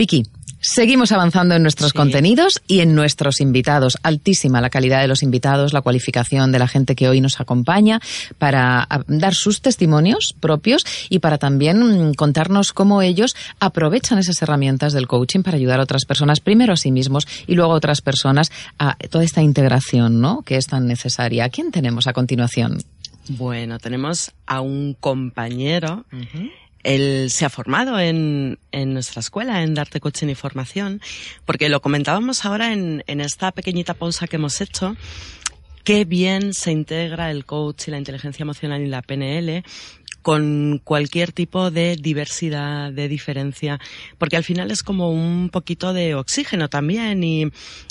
Vicky, Seguimos avanzando en nuestros contenidos y en nuestros invitados. Altísima la calidad de los invitados, la cualificación de la gente que hoy nos acompaña para dar sus testimonios propios y para también mm, contarnos cómo ellos aprovechan esas herramientas del coaching para ayudar a otras personas, primero a sí mismos y luego a otras personas a toda esta integración, ¿no? Que es tan necesaria. ¿A quién tenemos a continuación? Bueno, tenemos a un compañero él se ha formado en, en, nuestra escuela, en Darte Coaching y Formación, porque lo comentábamos ahora en, en esta pequeñita pausa que hemos hecho, qué bien se integra el coach y la inteligencia emocional y la PNL con cualquier tipo de diversidad, de diferencia, porque al final es como un poquito de oxígeno también y,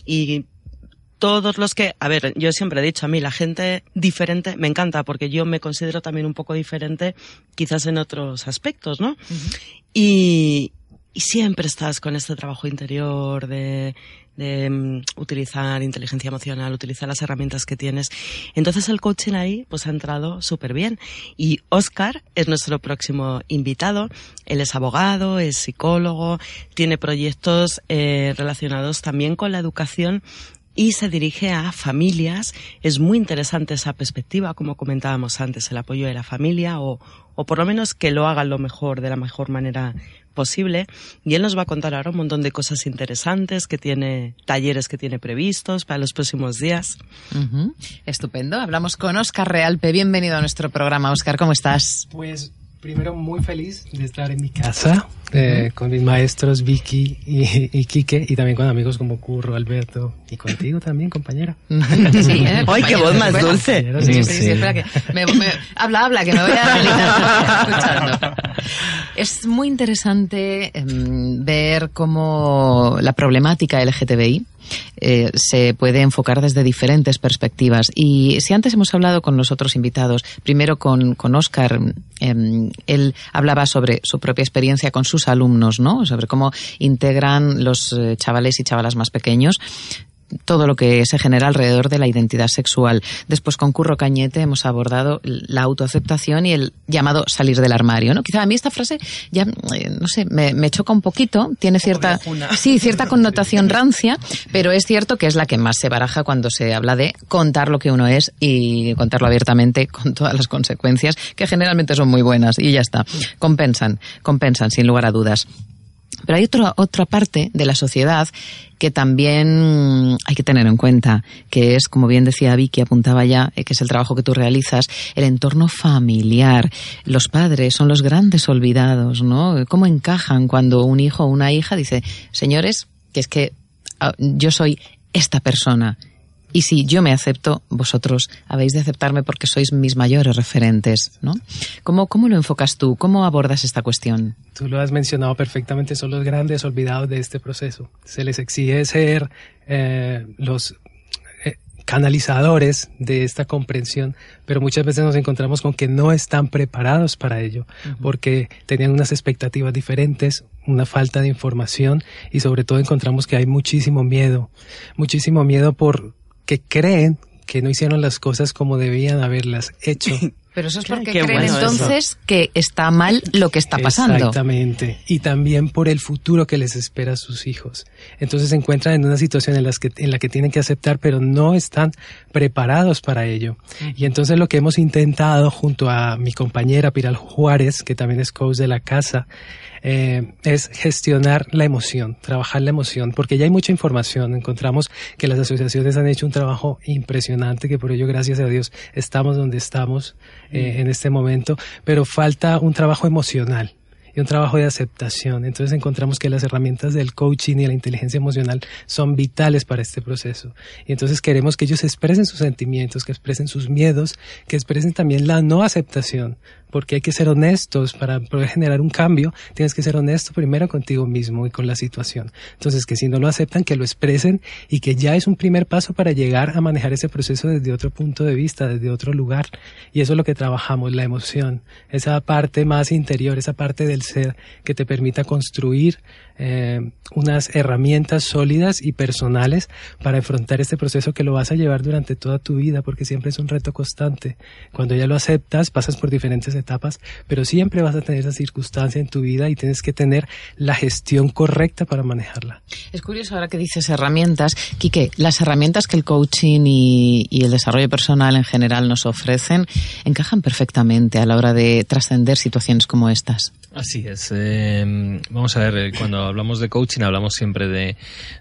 y todos los que, a ver, yo siempre he dicho a mí, la gente diferente me encanta porque yo me considero también un poco diferente quizás en otros aspectos, ¿no? y, y siempre estás con este trabajo interior de, de um, utilizar inteligencia emocional, utilizar las herramientas que tienes. Entonces el coaching ahí pues ha entrado súper bien. Y Oscar es nuestro próximo invitado. Él es abogado, es psicólogo, tiene proyectos eh, relacionados también con la educación y se dirige a familias. Es muy interesante esa perspectiva, como comentábamos antes, el apoyo de la familia o, o por lo menos que lo hagan lo mejor, de la mejor manera posible. Y él nos va a contar ahora un montón de cosas interesantes que tiene, talleres que tiene previstos para los próximos días. Estupendo. Hablamos con Oscar Realpe. Bienvenido a nuestro programa. Oscar, ¿cómo estás? Pues primero muy feliz de estar en mi casa eh, con mis maestros Vicky y, y Quique y también con amigos como Curro, Alberto y contigo también, compañera. Sí, ¿eh? ¡Ay, qué voz más dulce! Sí, sí, sí, espera que me, me, habla, habla, que me voy a escuchando. Es muy interesante eh, ver cómo la problemática LGTBI eh, se puede enfocar desde diferentes perspectivas. Y si antes hemos hablado con los otros invitados, primero con, con Oscar, eh, él hablaba sobre su propia experiencia con sus alumnos, ¿no? Sobre cómo integran los eh, chavales y chavalas más pequeños todo lo que se genera alrededor de la identidad sexual. Después con Curro Cañete hemos abordado la autoaceptación y el llamado salir del armario, ¿no? Quizá a mí esta frase ya, eh, no sé, me, choca un poquito, tiene cierta, sí, cierta connotación rancia, pero es cierto que es la que más se baraja cuando se habla de contar lo que uno es y contarlo abiertamente con todas las consecuencias, que generalmente son muy buenas y ya está. Compensan, compensan, sin lugar a dudas. Pero hay otra otra parte de la sociedad que también hay que tener en cuenta, que es, como bien decía Vicky, apuntaba ya, eh, que es el trabajo que tú realizas, el entorno familiar. Los padres son los grandes olvidados, ¿no? ¿Cómo encajan cuando un hijo o una hija dice, señores, que es que ah, yo soy esta persona y si yo me acepto, vosotros habéis de aceptarme porque sois mis mayores referentes, ¿no? ¿Cómo, cómo lo enfocas tú? ¿Cómo abordas esta cuestión? Tú lo has mencionado perfectamente, son los grandes olvidados de este proceso. Se les exige ser eh, los eh, canalizadores de esta comprensión, pero muchas veces nos encontramos con que no están preparados para ello, porque tenían unas expectativas diferentes, una falta de información y sobre todo encontramos que hay muchísimo miedo, muchísimo miedo por que creen que no hicieron las cosas como debían haberlas hecho. Pero eso es porque creen entonces que está mal lo que está pasando. Exactamente. Y también por el futuro que les espera a sus hijos. Entonces se encuentran en una situación en, las que, en la que tienen que aceptar, pero no están preparados para ello. Y entonces lo que hemos intentado junto a mi compañera Piral Juárez, que también es coach de la casa, eh, es gestionar la emoción, trabajar la emoción, porque ya hay mucha información. Encontramos que las asociaciones han hecho un trabajo impresionante, que por ello, gracias a Dios, estamos donde estamos eh, en este momento, pero falta un trabajo emocional un trabajo de aceptación. Entonces encontramos que las herramientas del coaching y la inteligencia emocional son vitales para este proceso. Y entonces queremos que ellos expresen sus sentimientos, que expresen sus miedos, que expresen también la no aceptación, porque hay que ser honestos para poder generar un cambio. Tienes que ser honesto primero contigo mismo y con la situación. Entonces, que si no lo aceptan, que lo expresen y que ya es un primer paso para llegar a manejar ese proceso desde otro punto de vista, desde otro lugar. Y eso es lo que trabajamos, la emoción, esa parte más interior, esa parte del que te permita construir eh, unas herramientas sólidas y personales para enfrentar este proceso que lo vas a llevar durante toda tu vida, porque siempre es un reto constante. Cuando ya lo aceptas, pasas por diferentes etapas, pero siempre vas a tener esa circunstancia en tu vida y tienes que tener la gestión correcta para manejarla. Es curioso ahora que dices herramientas. Quique, las herramientas que el coaching y, y el desarrollo personal en general nos ofrecen encajan perfectamente a la hora de trascender situaciones como estas. Así Eh, vamos a ver, eh, cuando hablamos de coaching hablamos siempre de,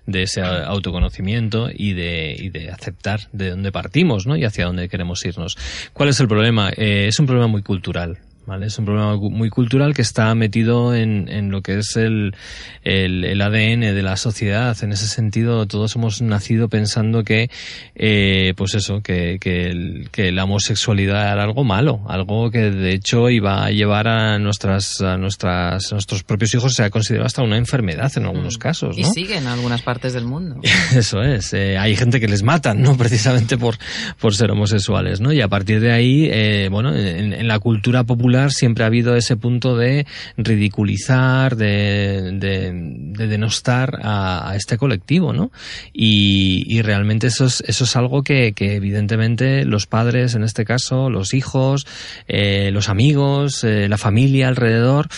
de ese autoconocimiento y de, y de, aceptar de dónde partimos ¿no? y hacia dónde queremos irnos. ¿Cuál es el problema? Eh, es un problema muy cultural. Es un problema muy cultural que está metido en, en lo que es el, el, el, ADN de la sociedad. En ese sentido, todos hemos nacido pensando que, eh, pues eso, que, que, que, la homosexualidad era algo malo, algo que de hecho iba a llevar a nuestras, a nuestras, a nuestros propios hijos, se ha considerado hasta una enfermedad en algunos mm. casos. ¿no? Y sigue en algunas partes del mundo. Eso es. Eh, hay gente que les matan, ¿no? Precisamente por, por ser homosexuales, ¿no? Y a partir de ahí, eh, bueno, en, en la cultura popular siempre ha habido ese punto de ridiculizar, de, de, denostar a, este colectivo, ¿no? Y, realmente eso es, eso es algo que, evidentemente los padres, en este caso, los hijos, eh, los amigos, eh, la familia alrededor,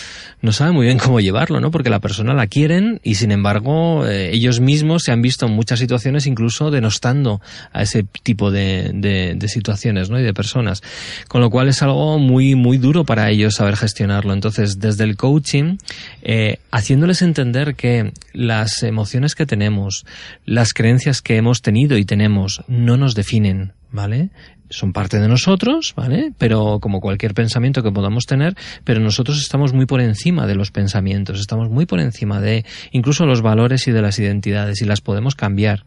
no saben muy bien cómo llevarlo, ¿no? Porque la persona la quieren y sin embargo eh, ellos mismos se han visto en muchas situaciones incluso denostando a ese tipo de, de, de situaciones, ¿no? Y de personas. Con lo cual es algo muy, muy duro ellos saber gestionarlo. Entonces, desde el coaching, eh, haciéndoles entender que las emociones que tenemos, las creencias que hemos tenido y tenemos, no nos definen, ¿vale? son parte de nosotros, ¿vale? Pero como cualquier pensamiento que podamos tener, pero nosotros estamos muy por encima de los pensamientos, estamos muy por encima de incluso los valores y de las identidades y las podemos cambiar.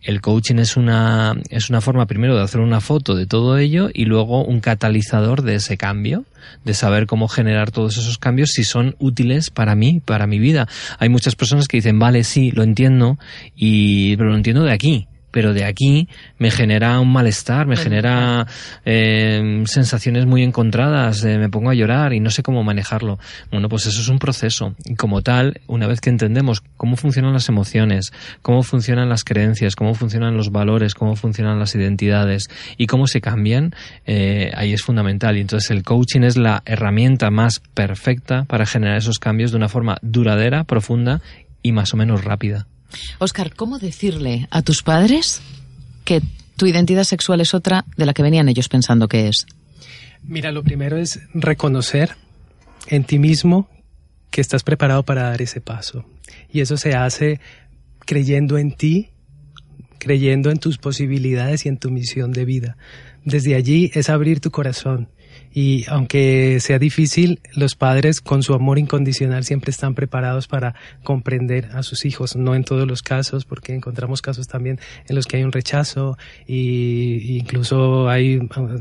El coaching es una es una forma primero de hacer una foto de todo ello y luego un catalizador de ese cambio, de saber cómo generar todos esos cambios si son útiles para mí, para mi vida. Hay muchas personas que dicen, "Vale, sí, lo entiendo y pero lo entiendo de aquí." Pero de aquí me genera un malestar, me genera eh, sensaciones muy encontradas, eh, me pongo a llorar y no sé cómo manejarlo. Bueno, pues eso es un proceso. Y como tal, una vez que entendemos cómo funcionan las emociones, cómo funcionan las creencias, cómo funcionan los valores, cómo funcionan las identidades y cómo se cambian, eh, ahí es fundamental. Y entonces el coaching es la herramienta más perfecta para generar esos cambios de una forma duradera, profunda y más o menos rápida. Oscar, ¿cómo decirle a tus padres que tu identidad sexual es otra de la que venían ellos pensando que es? Mira, lo primero es reconocer en ti mismo que estás preparado para dar ese paso. Y eso se hace creyendo en ti, creyendo en tus posibilidades y en tu misión de vida. Desde allí es abrir tu corazón y aunque sea difícil, los padres con su amor incondicional siempre están preparados para comprender a sus hijos, no en todos los casos, porque encontramos casos también en los que hay un rechazo y incluso hay,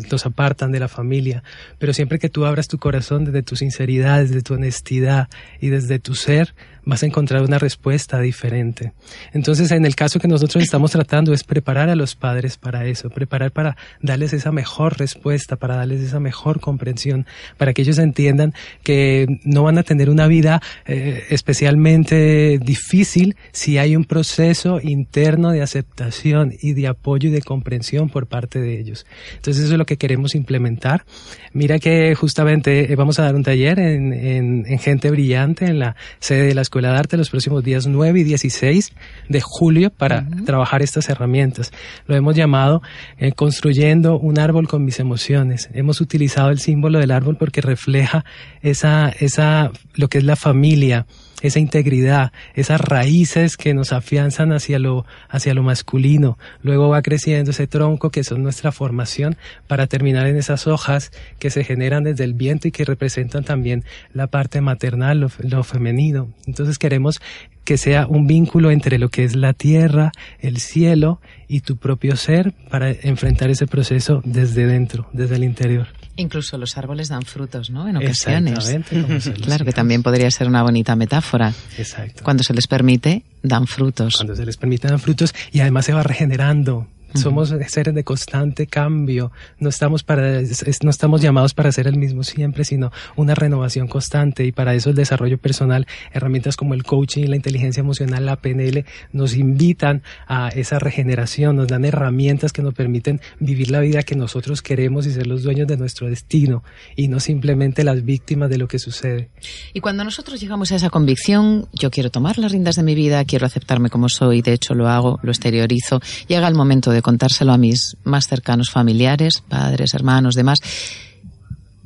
los apartan de la familia, pero siempre que tú abras tu corazón desde tu sinceridad, desde tu honestidad y desde tu ser, vas a encontrar una respuesta diferente. Entonces, en el caso que nosotros estamos tratando es preparar a los padres para eso, preparar para darles esa mejor respuesta, para darles esa mejor comprensión, para que ellos entiendan que no van a tener una vida eh, especialmente difícil si hay un proceso interno de aceptación y de apoyo y de comprensión por parte de ellos. Entonces, eso es lo que queremos implementar. Mira que justamente eh, vamos a dar un taller en, en Gente Brillante, en la sede de la Escuela de Arte los próximos días 9 y 16 de julio para trabajar estas herramientas. Lo hemos llamado eh, Construyendo un árbol con mis emociones. Hemos utilizado el símbolo del árbol porque refleja esa, esa, lo que es la familia, esa integridad, esas raíces que nos afianzan hacia lo, hacia lo masculino. Luego va creciendo ese tronco que son nuestra formación para terminar en esas hojas que se generan desde el viento y que representan también la parte maternal, lo, lo femenino. Entonces queremos que sea un vínculo entre lo que es la tierra, el cielo y tu propio ser para enfrentar ese proceso desde dentro, desde el interior. Incluso los árboles dan frutos, ¿no? En ocasiones. claro, que también podría ser una bonita metáfora. Exacto. Cuando se les permite, dan frutos. Cuando se les permite, dan frutos y además se va regenerando somos seres de constante cambio, no estamos para, no estamos llamados para ser el mismo siempre, sino una renovación constante. Y para eso el desarrollo personal, herramientas como el coaching la inteligencia emocional, la PNL, nos invitan a esa regeneración, nos dan herramientas que nos permiten vivir la vida que nosotros queremos y ser los dueños de nuestro destino y no simplemente las víctimas de lo que sucede. Y cuando nosotros llegamos a esa convicción, yo quiero tomar las riendas de mi vida, quiero aceptarme como soy, de hecho lo hago, lo exteriorizo, llega el momento de contárselo a mis más cercanos familiares, padres, hermanos, demás,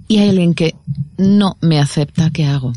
y hay alguien que no me acepta, ¿qué hago?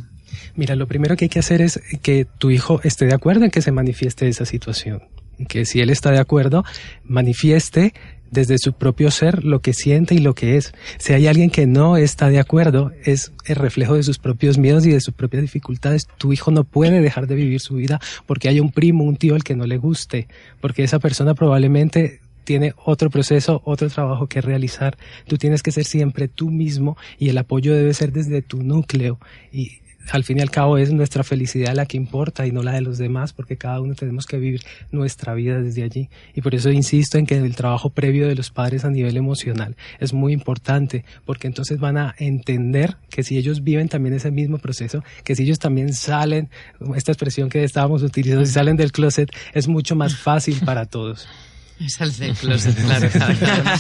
Mira, lo primero que hay que hacer es que tu hijo esté de acuerdo en que se manifieste esa situación. Que si él está de acuerdo, manifieste desde su propio ser lo que siente y lo que es. Si hay alguien que no está de acuerdo, es el reflejo de sus propios miedos y de sus propias dificultades. Tu hijo no puede dejar de vivir su vida porque hay un primo, un tío al que no le guste, porque esa persona probablemente tiene otro proceso, otro trabajo que realizar. Tú tienes que ser siempre tú mismo y el apoyo debe ser desde tu núcleo. Y al fin y al cabo es nuestra felicidad la que importa y no la de los demás, porque cada uno tenemos que vivir nuestra vida desde allí. Y por eso insisto en que el trabajo previo de los padres a nivel emocional es muy importante, porque entonces van a entender que si ellos viven también ese mismo proceso, que si ellos también salen, esta expresión que estábamos utilizando, si salen del closet, es mucho más fácil para todos. Es del closet, claro.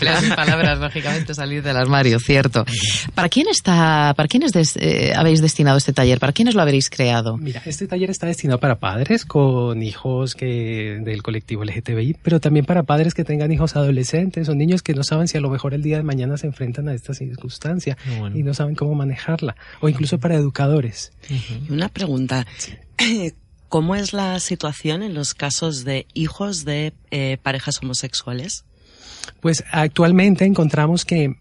claro. palabras, lógicamente, salir del armario, cierto. ¿Para quién está, para quiénes eh, habéis destinado este taller? ¿Para quiénes lo habréis creado? Mira, este taller está destinado para padres con hijos que del colectivo LGTBI, pero también para padres que tengan hijos adolescentes o niños que no saben si a lo mejor el día de mañana se enfrentan a esta circunstancia y no saben cómo manejarla, o incluso para educadores. Una pregunta. ¿Cómo es la situación en los casos de hijos de eh, parejas homosexuales? Pues actualmente encontramos que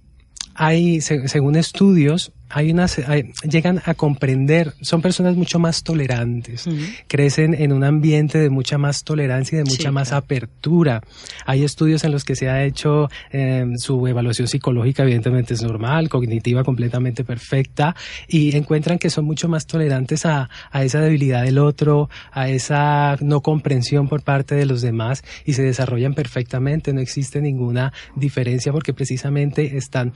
hay, según estudios, hay unas, llegan a comprender, son personas mucho más tolerantes, crecen en un ambiente de mucha más tolerancia y de mucha más apertura. Hay estudios en los que se ha hecho em, su evaluación psicológica, evidentemente es normal, cognitiva completamente perfecta, y encuentran que son mucho más tolerantes a, a esa debilidad del otro, a esa no comprensión por parte de los demás, y se desarrollan perfectamente, no existe ninguna diferencia porque precisamente están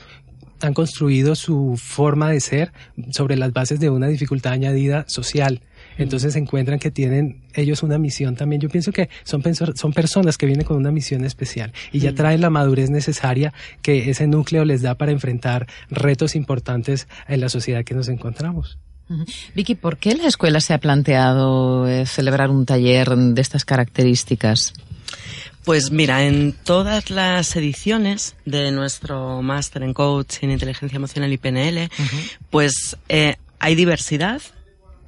han construido su forma de ser sobre las bases de una dificultad añadida social. Entonces encuentran que tienen ellos una misión también. Yo pienso que son, son personas que vienen con una misión especial y ya traen la madurez necesaria que ese núcleo les da para enfrentar retos importantes en la sociedad que nos encontramos. Vicky, ¿por qué la escuela se ha planteado eh, celebrar un taller de estas características? Pues mira, en todas las ediciones de nuestro máster en coaching, inteligencia emocional y PNL, pues eh, hay diversidad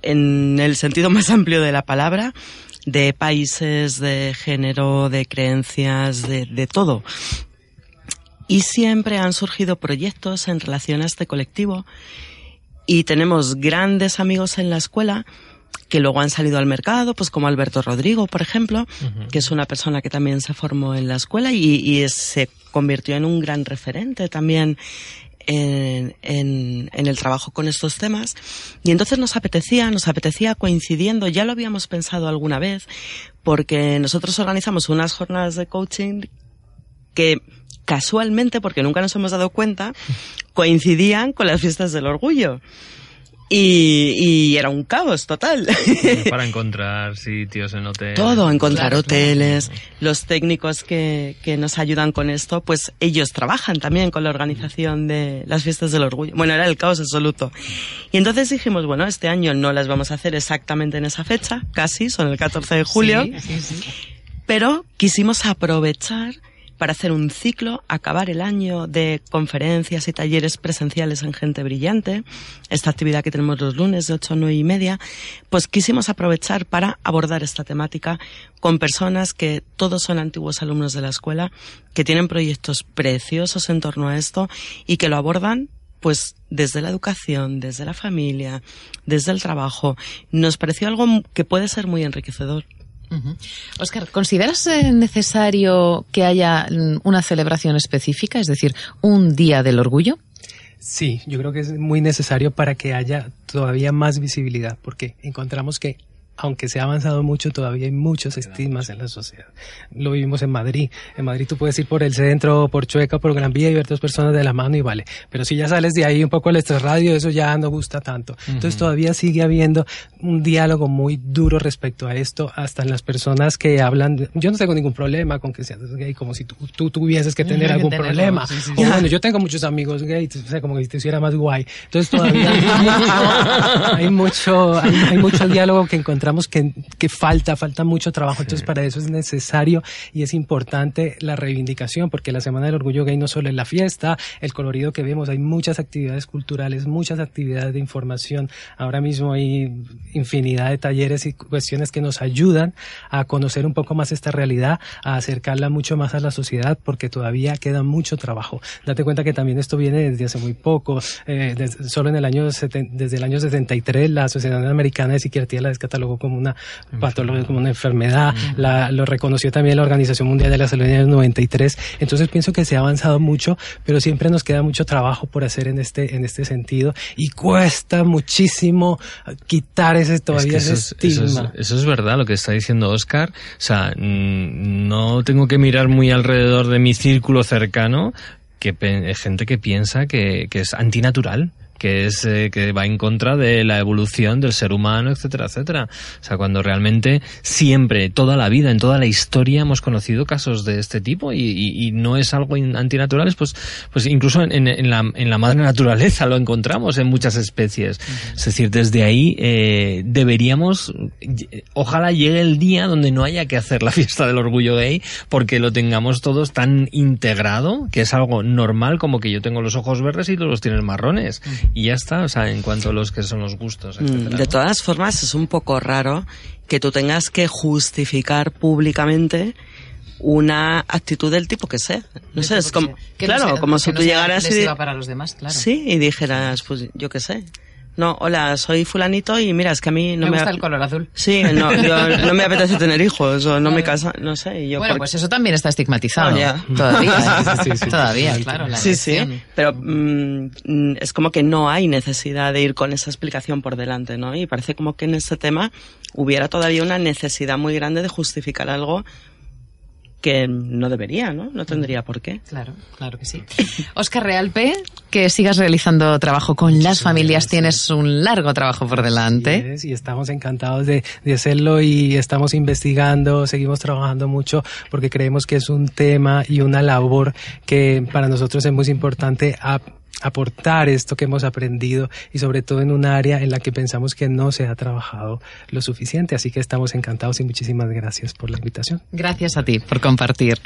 en el sentido más amplio de la palabra, de países, de género, de creencias, de, de todo. Y siempre han surgido proyectos en relación a este colectivo y tenemos grandes amigos en la escuela que luego han salido al mercado, pues como Alberto Rodrigo, por ejemplo, que es una persona que también se formó en la escuela y, se convirtió en un gran referente también en, en, el trabajo con estos temas. Y entonces nos apetecía, nos apetecía coincidiendo, ya lo habíamos pensado alguna vez, porque nosotros organizamos unas jornadas de coaching que casualmente, porque nunca nos hemos dado cuenta, coincidían con las fiestas del orgullo. Y, era un caos total. Para encontrar sitios en hoteles. Todo, encontrar hoteles. Los técnicos que, que nos ayudan con esto, pues ellos trabajan también con la organización de las fiestas del orgullo. Bueno, era el caos absoluto. Y entonces dijimos, bueno, este año no las vamos a hacer exactamente en esa fecha, casi, son el 14 de julio. Sí, sí, sí. Pero quisimos aprovechar para hacer un ciclo, acabar el año de conferencias y talleres presenciales en Gente Brillante, esta actividad que tenemos los lunes de 8 a 9 y media, pues quisimos aprovechar para abordar esta temática con personas que todos son antiguos alumnos de la escuela, que tienen proyectos preciosos en torno a esto y que lo abordan pues desde la educación, desde la familia, desde el trabajo, nos pareció algo que puede ser muy enriquecedor. Oscar, ¿consideras eh, necesario que haya mm, una celebración específica, es decir, un día del orgullo? Sí, yo creo que es muy necesario para que haya todavía más visibilidad, porque encontramos que aunque se ha avanzado mucho, todavía hay muchos estigmas en la sociedad. Lo vivimos en Madrid. En Madrid tú puedes ir por el centro, por Chueca, por Gran Vía y ver dos personas de la mano y vale. Pero si ya sales de ahí un poco al radio, eso ya no gusta tanto. Entonces todavía sigue habiendo un diálogo muy duro respecto a esto, hasta en las personas que hablan. yo no tengo ningún problema con que seas gay, como si tú, tú tuvieses que tener algún problema. o bueno, yo tengo muchos amigos gays, o sea, como que si te hiciera más guay. Entonces todavía hay mucho, hay mucho, diálogo que encontramos que, que falta, falta mucho trabajo. Entonces para eso es necesario y es importante la reivindicación, porque la Semana del Orgullo Gay no solo es la fiesta, el colorido que vemos, hay muchas actividades culturales, muchas actividades de información. Ahora mismo hay infinidad de talleres y cuestiones que nos ayudan a conocer un poco más esta realidad, a acercarla mucho más a la sociedad, porque todavía queda mucho trabajo. Date cuenta que también esto viene desde hace muy poco, eh, solo en el año, desde el año 73 la Sociedad Americana de Psiquiatría la descatalogó como una patología, como una enfermedad, la, lo reconoció también la Organización Mundial de la Salud en el 93. Entonces pienso que se ha avanzado mucho, pero siempre nos queda mucho trabajo por hacer en este, en este sentido y cuesta muchísimo quitar ese todavía ese eso estigma. Es, eso, es, verdad lo que está diciendo Oscar. O sea, no tengo que mirar muy alrededor de mi círculo cercano que gente que piensa que, que es antinatural que es eh, que va en contra de la evolución del ser humano, etcétera, etcétera. O sea, cuando realmente siempre, toda la vida, en toda la historia hemos conocido casos de este tipo y, y, no es algo antinatural, pues, pues incluso en, en, la, en la madre naturaleza lo encontramos en muchas especies. Es decir, desde ahí eh, deberíamos, ojalá llegue el día donde no haya que hacer la fiesta del orgullo gay porque lo tengamos todos tan integrado que es algo normal como que yo tengo los ojos verdes y tú los tienes marrones y ya está, o sea, en cuanto a los que son los gustos. Mm, de todas formas, es un poco raro que tú tengas que justificar públicamente una actitud del tipo que sea. No sé, es como, claro, como si tú llegaras y... para los demás, claro. Sí, y dijeras, pues yo qué sé no, hola, soy fulanito y mira, es que a mí no me... Me gusta el color azul. Sí, no, no me apetece tener hijos o no me casa, no sé. Yo bueno, pues eso también está estigmatizado. Todavía, todavía, claro. sí, sí, pero mm, es como que no hay necesidad de ir con esa explicación por delante, ¿no? Y parece como que en este tema hubiera todavía una necesidad muy grande de justificar algo que no debería, ¿no? No tendría por qué. Claro, claro que sí. Oscar Realpe, que sigas realizando trabajo con las familias. Tienes un largo trabajo por delante. y estamos encantados de, de, hacerlo y estamos investigando, seguimos trabajando mucho porque creemos que es un tema y una labor que para nosotros es muy importante aportar esto que hemos aprendido y sobre todo en un área en la que pensamos que no se ha trabajado lo suficiente. Así que estamos encantados y muchísimas gracias por la invitación. Gracias a ti por compartir.